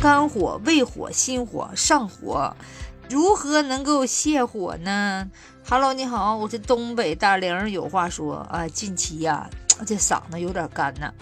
肝火、胃火、心火、上火，如何能够泻火呢？Hello，你好，我是东北大玲，有话说啊，近期呀，这嗓子有点干呢。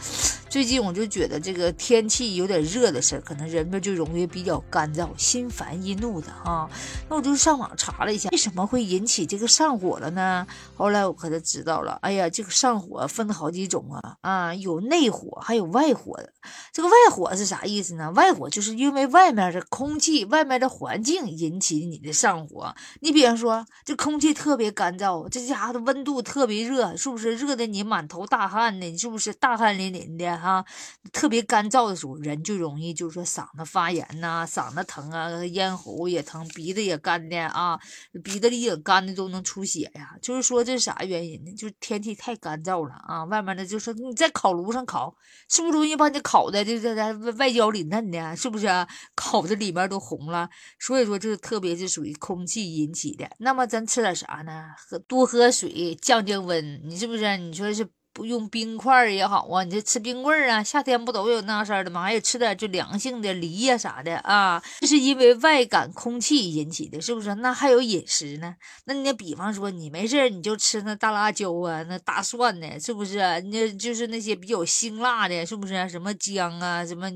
最近我就觉得这个天气有点热的事儿，可能人们就容易比较干燥、心烦易怒的哈。那我就上网查了一下，为什么会引起这个上火了呢？后来我可才知道了，哎呀，这个上火分好几种啊啊，有内火，还有外火的。这个外火是啥意思呢？外火就是因为外面的空气、外面的环境引起你的上火。你比方说，这空气特别干燥，这家伙的温度特别热，是不是热的你满头大汗的？你是不是大汗淋淋的？啊，特别干燥的时候，人就容易就是说嗓子发炎呐，嗓子疼啊，咽喉也疼，鼻子也干的啊，鼻子里也干的都能出血呀。就是说这是啥原因呢？就是天气太干燥了啊，外面的就说你在烤炉上烤，是不是容易把你烤的就这这外焦里嫩的，是不是？烤的里面都红了。所以说这特别是属于空气引起的。那么咱吃点啥呢？喝多喝水，降降温。你是不是？你说是？不用冰块也好啊，你这吃冰棍啊，夏天不都有那事儿的吗？还有吃点就凉性的梨呀啥的啊，这是因为外感空气引起的，是不是？那还有饮食呢？那你比方说你没事你就吃那大辣椒啊，那大蒜呢，是不是？那就是那些比较辛辣的，是不是？什么姜啊，什么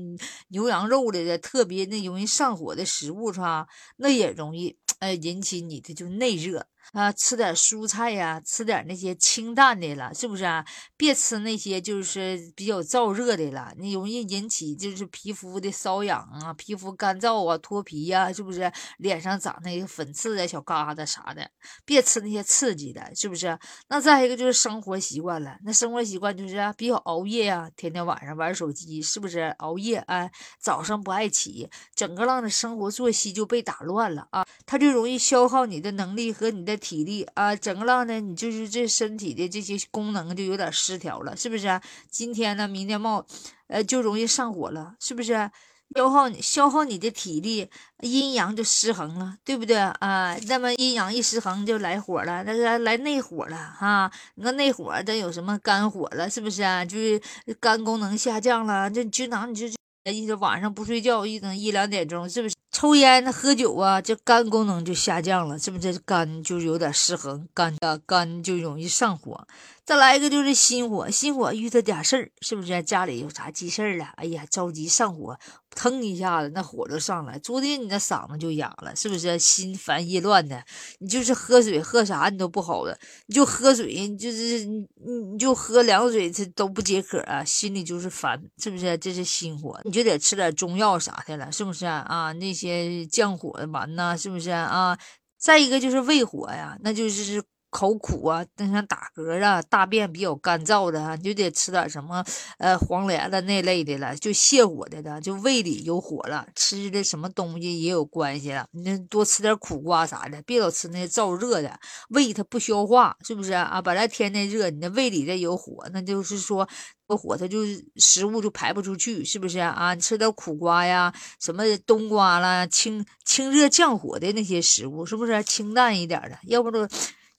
牛羊肉的，特别那容易上火的食物是吧？那也容易呃引起你的就内热。啊，吃点蔬菜呀，吃点那些清淡的了，是不是啊？别吃那些就是比较燥热的了，你容易引起就是皮肤的瘙痒啊，皮肤干燥啊，脱皮呀，是不是？脸上长那个粉刺的小疙瘩啥的，别吃那些刺激的，是不是？那再一个就是生活习惯了，那生活习惯就是比较熬夜呀，天天晚上玩手机，是不是？熬夜啊，早上不爱起，整个浪的生活作息就被打乱了啊，它就容易消耗你的能力和你的。体力啊，整个浪呢，你就是这身体的这些功能就有点失调了，是不是？今天呢，明天冒，呃，就容易上火了，是不是？消耗你，消耗你的体力，阴阳就失衡了，对不对啊？那么阴阳一失衡就来火了，那是来内火了哈。你看内火，这有什么肝火了，是不是啊？就是肝功能下降了，这经常你就一直晚上不睡觉，一等一两点钟，是不是？抽烟、喝酒啊，这肝功能就下降了，是不是？肝就有点失衡，肝啊，肝就容易上火。再来一个就是心火，心火遇到点事儿，是不是家里有啥急事儿了？哎呀，着急上火，腾一下子那火就上来。昨天你那嗓子就哑了，是不是？心烦意乱的，你就是喝水喝啥你都不好了，你就喝水，就是你你就喝凉水，它都不解渴啊，心里就是烦，是不是？这是心火，你就得吃点中药啥的了，是不是啊？那些降火的丸呐，是不是啊？再一个就是胃火呀，那就是。口苦啊，那像打嗝啊，大便比较干燥的，你就得吃点什么，呃，黄连子那类的了，就泻火的了，就胃里有火了，吃的什么东西也有关系了。你多吃点苦瓜啥的，别老吃那燥热的，胃它不消化，是不是啊？本来天天热，你那胃里这有火，那就是说火它就食物就排不出去，是不是啊？你吃点苦瓜呀，什么冬瓜啦，清清热降火的那些食物，是不是清淡一点的？要不都。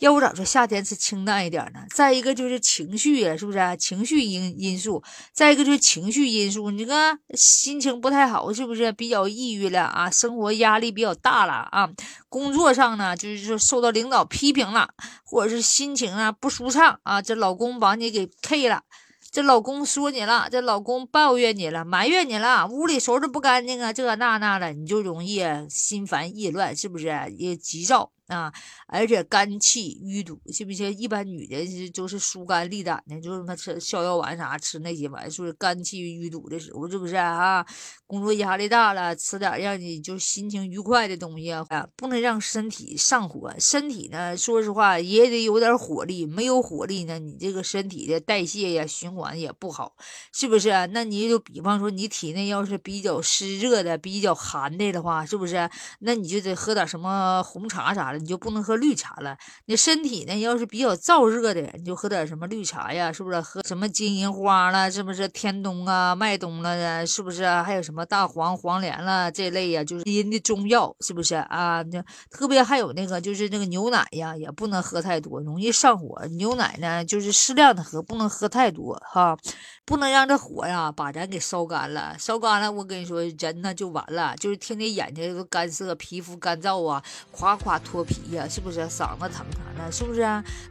要不咋说夏天吃清淡一点呢？再一个就是情绪呀，是不是？情绪因因素。再一个就是情绪因素，你看心情不太好，是不是比较抑郁了啊？生活压力比较大了啊？工作上呢，就是说受到领导批评了，或者是心情啊不舒畅啊？这老公把你给 K 了，这老公说你了，这老公抱怨你了，埋怨你了，屋里收拾不干净啊，这那那的，你就容易心烦意乱，是不是？也急躁。啊，而且肝气淤堵，是不是？一般女的都是疏肝利胆的，就是她吃逍遥丸啥，吃那些玩意儿，是不是肝气淤堵的时候，是不是啊？工作压力大了，吃点让你就心情愉快的东西啊，不能让身体上火。身体呢，说实话也得有点火力，没有火力呢，你这个身体的代谢呀、循环也不好，是不是？那你就比方说，你体内要是比较湿热的、比较寒的的话，是不是？那你就得喝点什么红茶啥的。你就不能喝绿茶了。你身体呢，要是比较燥热的，你就喝点什么绿茶呀，是不是？喝什么金银花了，是不是？天冬啊，麦冬了的，是不是？还有什么大黄、黄连了这类呀，就是阴的中药，是不是啊？那特别还有那个，就是那个牛奶呀，也不能喝太多，容易上火。牛奶呢，就是适量的喝，不能喝太多哈。不能让这火呀把咱给烧干了。烧干了，我跟你说，人呢就完了，就是天天眼睛都干涩，皮肤干燥啊，夸夸脱皮呀，是不是？嗓子疼疼的，是不是？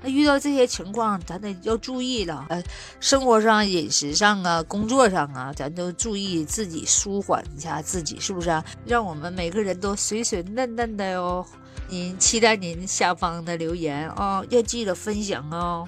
那遇到这些情况，咱得要注意了。呃，生活上、饮食上啊，工作上啊，咱都注意自己舒缓一下自己，是不是？让我们每个人都水水嫩嫩的哟。您期待您下方的留言哦，要记得分享哦。